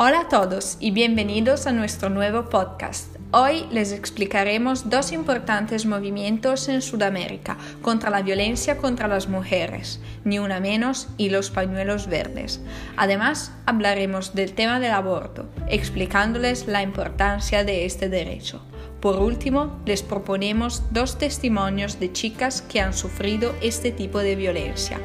Hola a todos y bienvenidos a nuestro nuevo podcast. Hoy les explicaremos dos importantes movimientos en Sudamérica contra la violencia contra las mujeres, ni una menos y los pañuelos verdes. Además, hablaremos del tema del aborto, explicándoles la importancia de este derecho. Por último, les proponemos dos testimonios de chicas que han sufrido este tipo de violencia.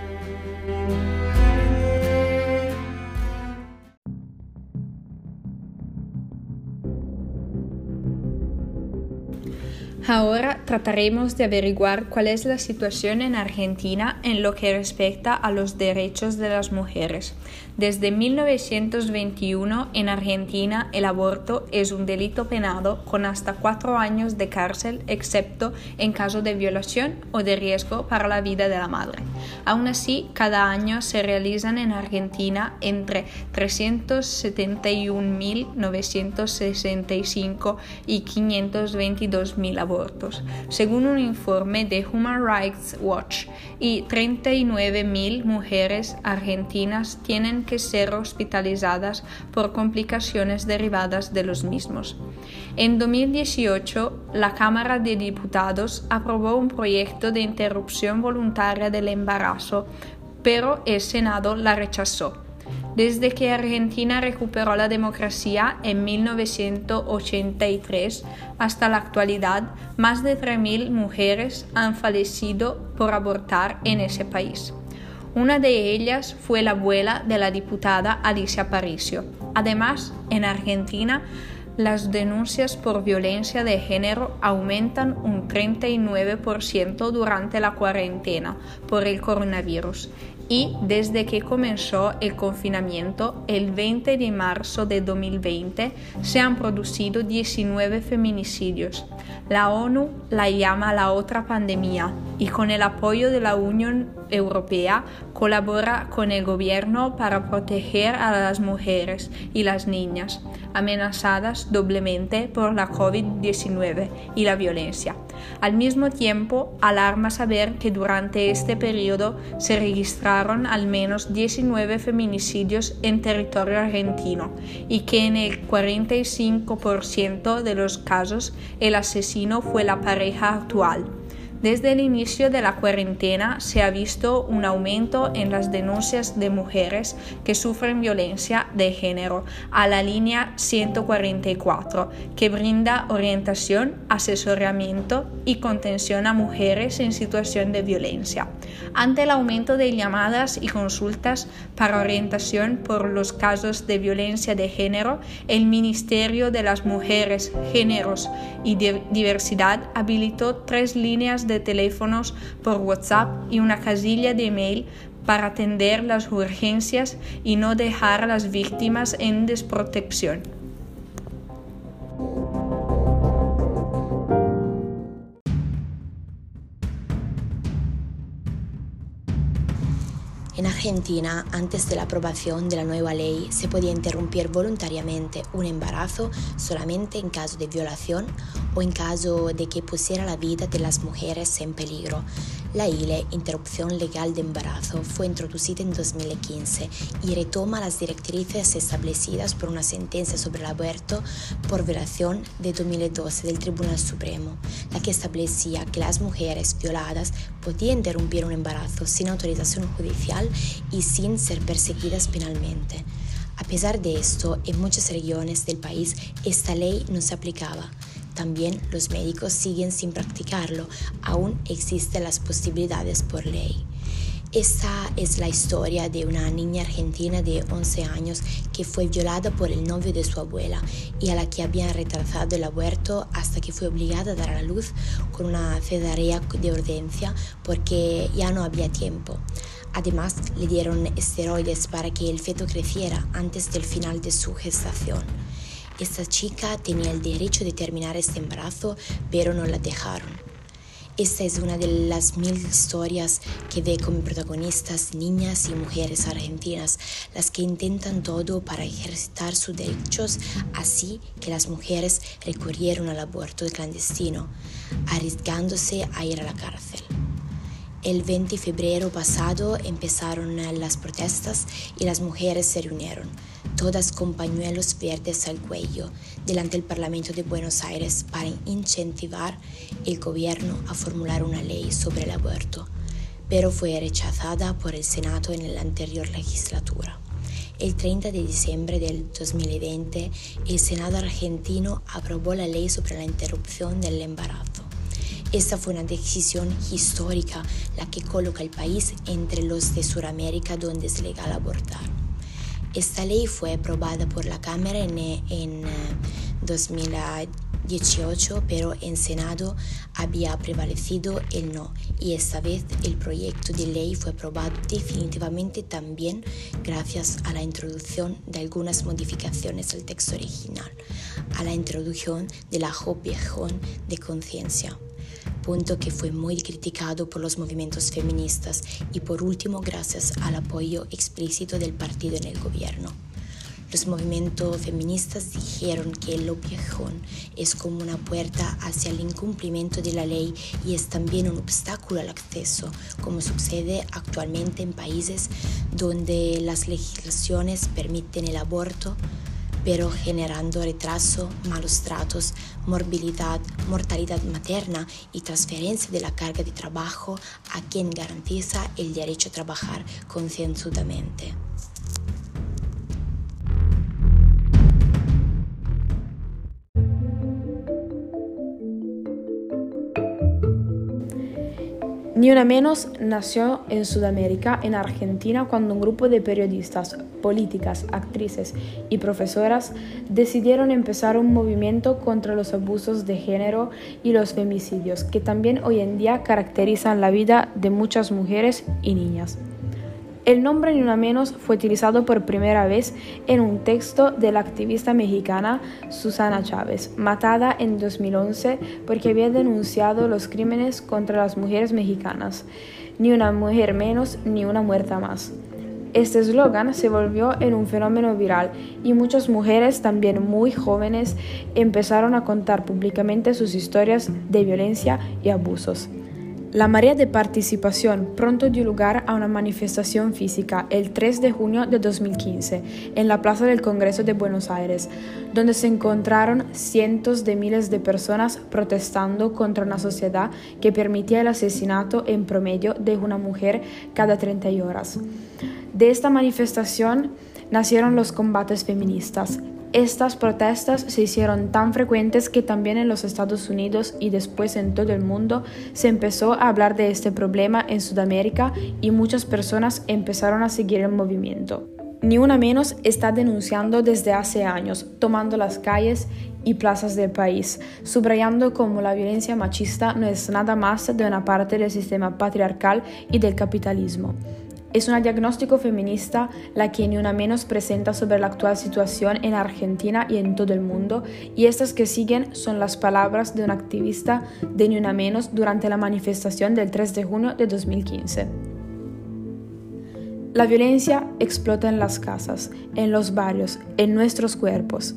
Ahora trataremos de averiguar cuál es la situación en Argentina en lo que respecta a los derechos de las mujeres. Desde 1921 en Argentina el aborto es un delito penado con hasta cuatro años de cárcel excepto en caso de violación o de riesgo para la vida de la madre. Aún así, cada año se realizan en Argentina entre 371.965 y 522.000 abortos según un informe de Human Rights Watch, y 39.000 mujeres argentinas tienen que ser hospitalizadas por complicaciones derivadas de los mismos. En 2018, la Cámara de Diputados aprobó un proyecto de interrupción voluntaria del embarazo, pero el Senado la rechazó. Desde que Argentina recuperó la democracia en 1983 hasta la actualidad, más de 3.000 mujeres han fallecido por abortar en ese país. Una de ellas fue la abuela de la diputada Alicia Paricio. Además, en Argentina, las denuncias por violencia de género aumentan un 39% durante la cuarentena por el coronavirus y desde que comenzó el confinamiento el 20 de marzo de 2020 se han producido 19 feminicidios. La ONU la llama la otra pandemia y con el apoyo de la Unión Europea colabora con el gobierno para proteger a las mujeres y las niñas amenazadas doblemente por la COVID-19 y la violencia. Al mismo tiempo, alarma saber que durante este periodo se registraron al menos 19 feminicidios en territorio argentino y que en el 45% de los casos el asesino fue la pareja actual. Desde el inicio de la cuarentena se ha visto un aumento en las denuncias de mujeres que sufren violencia de género a la línea 144, que brinda orientación, asesoramiento y contención a mujeres en situación de violencia. Ante el aumento de llamadas y consultas para orientación por los casos de violencia de género, el Ministerio de las Mujeres, Géneros y Diversidad habilitó tres líneas de teléfonos por WhatsApp y una casilla de email para atender las urgencias y no dejar a las víctimas en desprotección. Argentina, antes de la aprobación de la nueva ley, se podía interrumpir voluntariamente un embarazo solamente en caso de violación o en caso de que pusiera la vida de las mujeres en peligro. La ILE, Interrupción Legal de Embarazo, fue introducida en 2015 y retoma las directrices establecidas por una sentencia sobre el aborto por violación de 2012 del Tribunal Supremo, la que establecía que las mujeres violadas podían interrumpir un embarazo sin autorización judicial y sin ser perseguidas penalmente. A pesar de esto, en muchas regiones del país esta ley no se aplicaba. También los médicos siguen sin practicarlo, aún existen las posibilidades por ley. Esta es la historia de una niña argentina de 11 años que fue violada por el novio de su abuela y a la que habían retrasado el aborto hasta que fue obligada a dar a luz con una cesárea de urgencia porque ya no había tiempo. Además, le dieron esteroides para que el feto creciera antes del final de su gestación. Esta chica tenía el derecho de terminar este embarazo, pero no la dejaron. Esta es una de las mil historias que ve como protagonistas niñas y mujeres argentinas, las que intentan todo para ejercitar sus derechos, así que las mujeres recurrieron al aborto clandestino, arriesgándose a ir a la cárcel. El 20 de febrero pasado empezaron las protestas y las mujeres se reunieron, todas con pañuelos verdes al cuello, delante del Parlamento de Buenos Aires para incentivar el gobierno a formular una ley sobre el aborto, pero fue rechazada por el Senado en la anterior legislatura. El 30 de diciembre del 2020, el Senado argentino aprobó la ley sobre la interrupción del embarazo. Esta fue una decisión histórica la que coloca al país entre los de Sudamérica donde es legal abortar. Esta ley fue aprobada por la Cámara en, en 2018, eh, pero en Senado había prevalecido el no. Y esta vez el proyecto de ley fue aprobado definitivamente también gracias a la introducción de algunas modificaciones al texto original, a la introducción de la objeción de conciencia punto que fue muy criticado por los movimientos feministas y por último gracias al apoyo explícito del partido en el gobierno. Los movimientos feministas dijeron que el objeción es como una puerta hacia el incumplimiento de la ley y es también un obstáculo al acceso, como sucede actualmente en países donde las legislaciones permiten el aborto pero generando retraso, malos tratos, morbilidad, mortalidad materna y transferencia de la carga de trabajo a quien garantiza el derecho a trabajar concienzudamente. Ni una menos nació en Sudamérica, en Argentina, cuando un grupo de periodistas, políticas, actrices y profesoras decidieron empezar un movimiento contra los abusos de género y los femicidios, que también hoy en día caracterizan la vida de muchas mujeres y niñas. El nombre Ni Una Menos fue utilizado por primera vez en un texto de la activista mexicana Susana Chávez, matada en 2011 porque había denunciado los crímenes contra las mujeres mexicanas. Ni una mujer menos, ni una muerta más. Este eslogan se volvió en un fenómeno viral y muchas mujeres, también muy jóvenes, empezaron a contar públicamente sus historias de violencia y abusos. La marea de participación pronto dio lugar a una manifestación física el 3 de junio de 2015 en la Plaza del Congreso de Buenos Aires, donde se encontraron cientos de miles de personas protestando contra una sociedad que permitía el asesinato en promedio de una mujer cada 30 horas. De esta manifestación nacieron los combates feministas, estas protestas se hicieron tan frecuentes que también en los Estados Unidos y después en todo el mundo se empezó a hablar de este problema en Sudamérica y muchas personas empezaron a seguir el movimiento. Ni una menos está denunciando desde hace años, tomando las calles y plazas del país, subrayando cómo la violencia machista no es nada más de una parte del sistema patriarcal y del capitalismo. Es una diagnóstico feminista la que ni una menos presenta sobre la actual situación en Argentina y en todo el mundo, y estas que siguen son las palabras de un activista de ni una menos durante la manifestación del 3 de junio de 2015. La violencia explota en las casas, en los barrios, en nuestros cuerpos.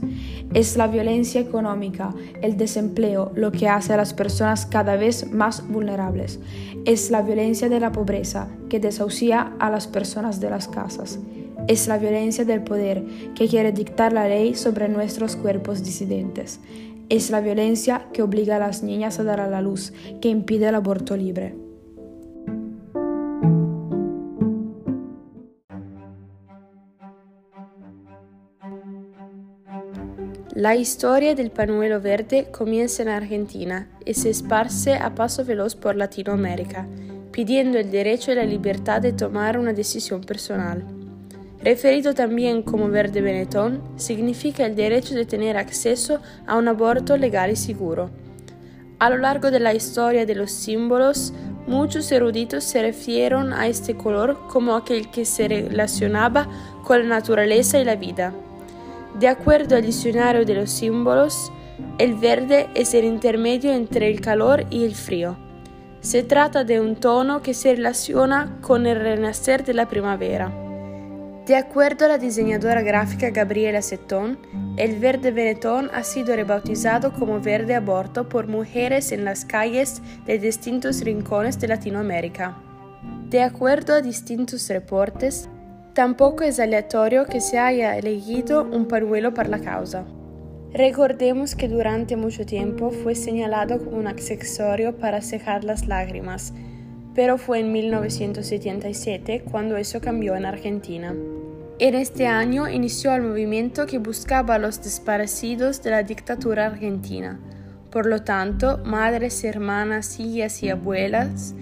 Es la violencia económica, el desempleo, lo que hace a las personas cada vez más vulnerables. Es la violencia de la pobreza que desahucia a las personas de las casas. Es la violencia del poder que quiere dictar la ley sobre nuestros cuerpos disidentes. Es la violencia que obliga a las niñas a dar a la luz, que impide el aborto libre. La historia del pañuelo verde comienza en Argentina y se esparce a paso veloz por Latinoamérica, pidiendo el derecho y la libertad de tomar una decisión personal. Referido también como verde benetón, significa el derecho de tener acceso a un aborto legal y seguro. A lo largo de la historia de los símbolos, muchos eruditos se refieren a este color como aquel que se relacionaba con la naturaleza y la vida. De acuerdo al diccionario de los símbolos, el verde es el intermedio entre el calor y el frío. Se trata de un tono que se relaciona con el renacer de la primavera. De acuerdo a la diseñadora gráfica Gabriela Setón, el verde venetón ha sido rebautizado como verde aborto por mujeres en las calles de distintos rincones de Latinoamérica. De acuerdo a distintos reportes, tampoco es aleatorio que se haya elegido un pañuelo para la causa. Recordemos que durante mucho tiempo fue señalado como un accesorio para secar las lágrimas, pero fue en 1977 cuando eso cambió en Argentina. En este año inició el movimiento que buscaba a los desaparecidos de la dictadura argentina. Por lo tanto, madres, hermanas, hijas y abuelas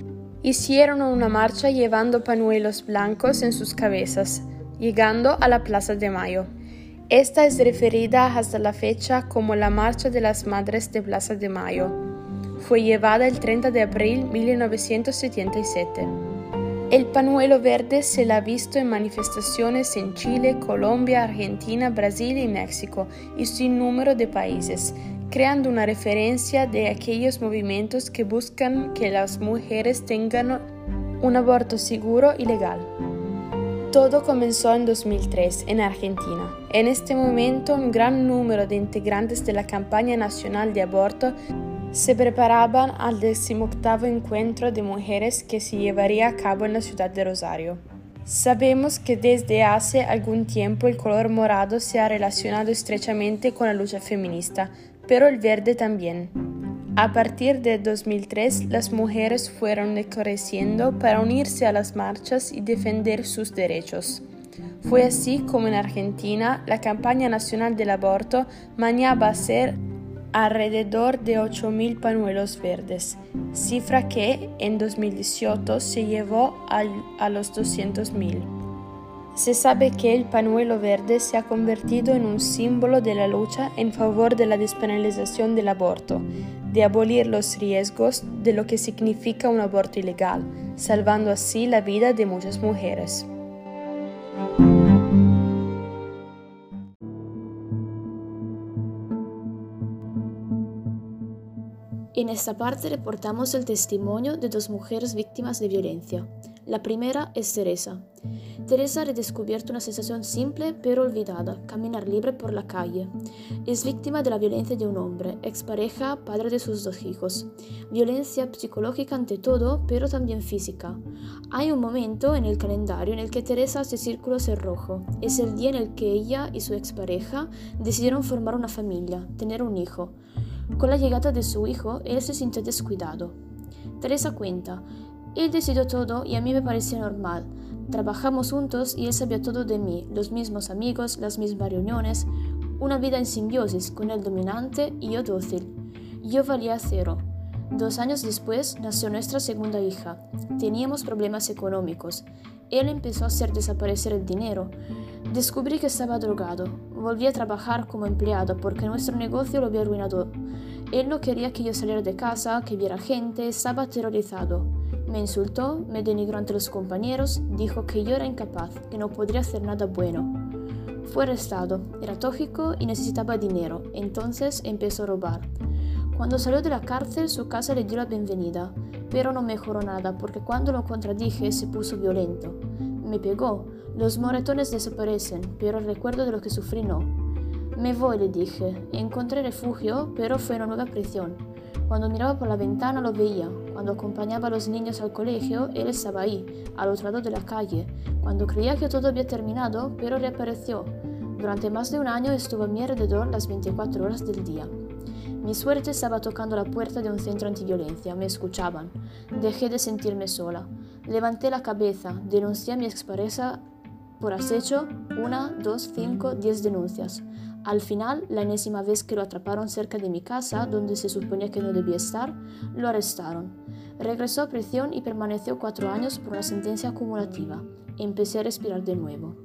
hicieron una marcha llevando pañuelos blancos en sus cabezas, llegando a la Plaza de Mayo. Esta es referida hasta la fecha como la Marcha de las Madres de Plaza de Mayo. Fue llevada el 30 de abril de 1977. El pañuelo verde se la ha visto en manifestaciones en Chile, Colombia, Argentina, Brasil y México y sin número de países, creando una referencia de aquellos movimientos que buscan que las mujeres tengan un aborto seguro y legal. Todo comenzó en 2003 en Argentina. En este momento un gran número de integrantes de la campaña nacional de aborto se preparaban al 18 encuentro de mujeres que se llevaría a cabo en la ciudad de Rosario. Sabemos que desde hace algún tiempo el color morado se ha relacionado estrechamente con la lucha feminista, pero el verde también. A partir de 2003, las mujeres fueron creciendo para unirse a las marchas y defender sus derechos. Fue así como en Argentina la campaña nacional del aborto mañaba a ser alrededor de 8.000 pañuelos verdes, cifra que en 2018 se llevó a los 200.000. Se sabe que el pañuelo verde se ha convertido en un símbolo de la lucha en favor de la despenalización del aborto, de abolir los riesgos de lo que significa un aborto ilegal, salvando así la vida de muchas mujeres. En esta parte reportamos el testimonio de dos mujeres víctimas de violencia. La primera es Teresa. Teresa ha redescubierto una sensación simple pero olvidada, caminar libre por la calle. Es víctima de la violencia de un hombre, expareja, padre de sus dos hijos. Violencia psicológica ante todo, pero también física. Hay un momento en el calendario en el que Teresa hace círculos en rojo. Es el día en el que ella y su expareja decidieron formar una familia, tener un hijo. Con la llegada de su hijo, él se sintió descuidado. Teresa cuenta, él decidió todo y a mí me parecía normal. Trabajamos juntos y él sabía todo de mí, los mismos amigos, las mismas reuniones, una vida en simbiosis con él dominante y yo dócil. Yo valía cero. Dos años después nació nuestra segunda hija. Teníamos problemas económicos. Él empezó a hacer desaparecer el dinero. Descubrí que estaba drogado. Volví a trabajar como empleado porque nuestro negocio lo había arruinado. Él no quería que yo saliera de casa, que viera gente, estaba aterrorizado. Me insultó, me denigró ante los compañeros, dijo que yo era incapaz, que no podría hacer nada bueno. Fue arrestado, era tóxico y necesitaba dinero, entonces empezó a robar. Cuando salió de la cárcel su casa le dio la bienvenida, pero no mejoró nada porque cuando lo contradije se puso violento. Me pegó, los moretones desaparecen, pero el recuerdo de lo que sufrí no. Me voy, le dije. Encontré refugio, pero fue una nueva prisión. Cuando miraba por la ventana lo veía. Cuando acompañaba a los niños al colegio, él estaba ahí, al otro lado de la calle. Cuando creía que todo había terminado, pero reapareció. Durante más de un año estuvo a mi alrededor las 24 horas del día. Mi suerte estaba tocando la puerta de un centro antiviolencia. Me escuchaban. Dejé de sentirme sola. Levanté la cabeza, denuncié a mi expareja por acecho, una, dos, cinco, diez denuncias. Al final, la enésima vez que lo atraparon cerca de mi casa, donde se suponía que no debía estar, lo arrestaron. Regresó a prisión y permaneció cuatro años por una sentencia acumulativa. Empecé a respirar de nuevo.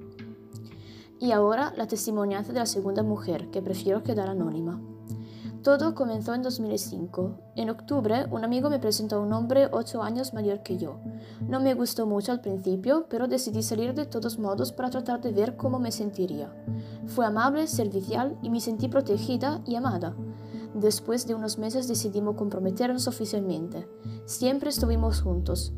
Y ahora la testimonianza de la segunda mujer, que prefiero quedar anónima. Todo comenzó en 2005. En octubre, un amigo me presentó a un hombre ocho años mayor que yo. No me gustó mucho al principio, pero decidí salir de todos modos para tratar de ver cómo me sentiría. Fue amable, servicial y me sentí protegida y amada. Después de unos meses decidimos comprometernos oficialmente. Siempre estuvimos juntos.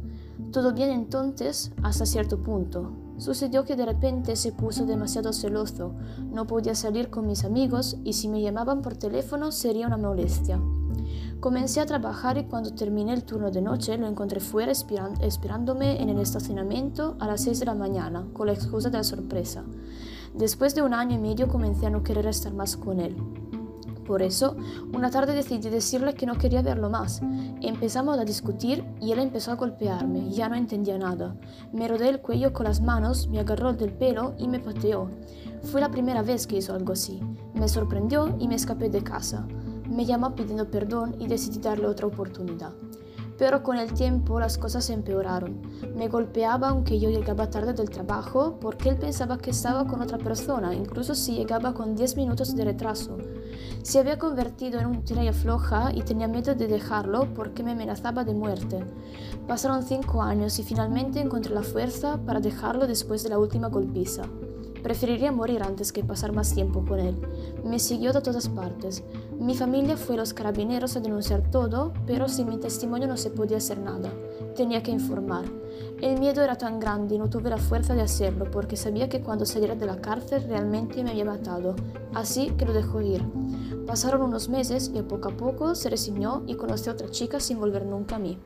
Todo bien entonces hasta cierto punto. Sucedió que de repente se puso demasiado celoso, no podía salir con mis amigos y si me llamaban por teléfono sería una molestia. Comencé a trabajar y cuando terminé el turno de noche lo encontré fuera esperándome en el estacionamiento a las 6 de la mañana, con la excusa de la sorpresa. Después de un año y medio comencé a no querer estar más con él. Por eso, una tarde decidí decirle que no quería verlo más. Empezamos a discutir y él empezó a golpearme. Ya no entendía nada. Me rodeé el cuello con las manos, me agarró del pelo y me pateó. Fue la primera vez que hizo algo así. Me sorprendió y me escapé de casa. Me llamó pidiendo perdón y decidí darle otra oportunidad. Pero con el tiempo las cosas empeoraron. Me golpeaba aunque yo llegaba tarde del trabajo porque él pensaba que estaba con otra persona, incluso si llegaba con 10 minutos de retraso. Se había convertido en un tiraya floja y tenía miedo de dejarlo porque me amenazaba de muerte. Pasaron cinco años y finalmente encontré la fuerza para dejarlo después de la última golpiza. Preferiría morir antes que pasar más tiempo con él. Me siguió de todas partes. Mi familia fue los carabineros a denunciar todo, pero sin mi testimonio no se podía hacer nada. Tenía que informar. El miedo era tan grande y no tuve la fuerza de hacerlo porque sabía que cuando saliera de la cárcel realmente me había matado. Así que lo dejó ir. Pasaron unos meses y poco a poco se resignó y conoció a otra chica sin volver nunca a mí.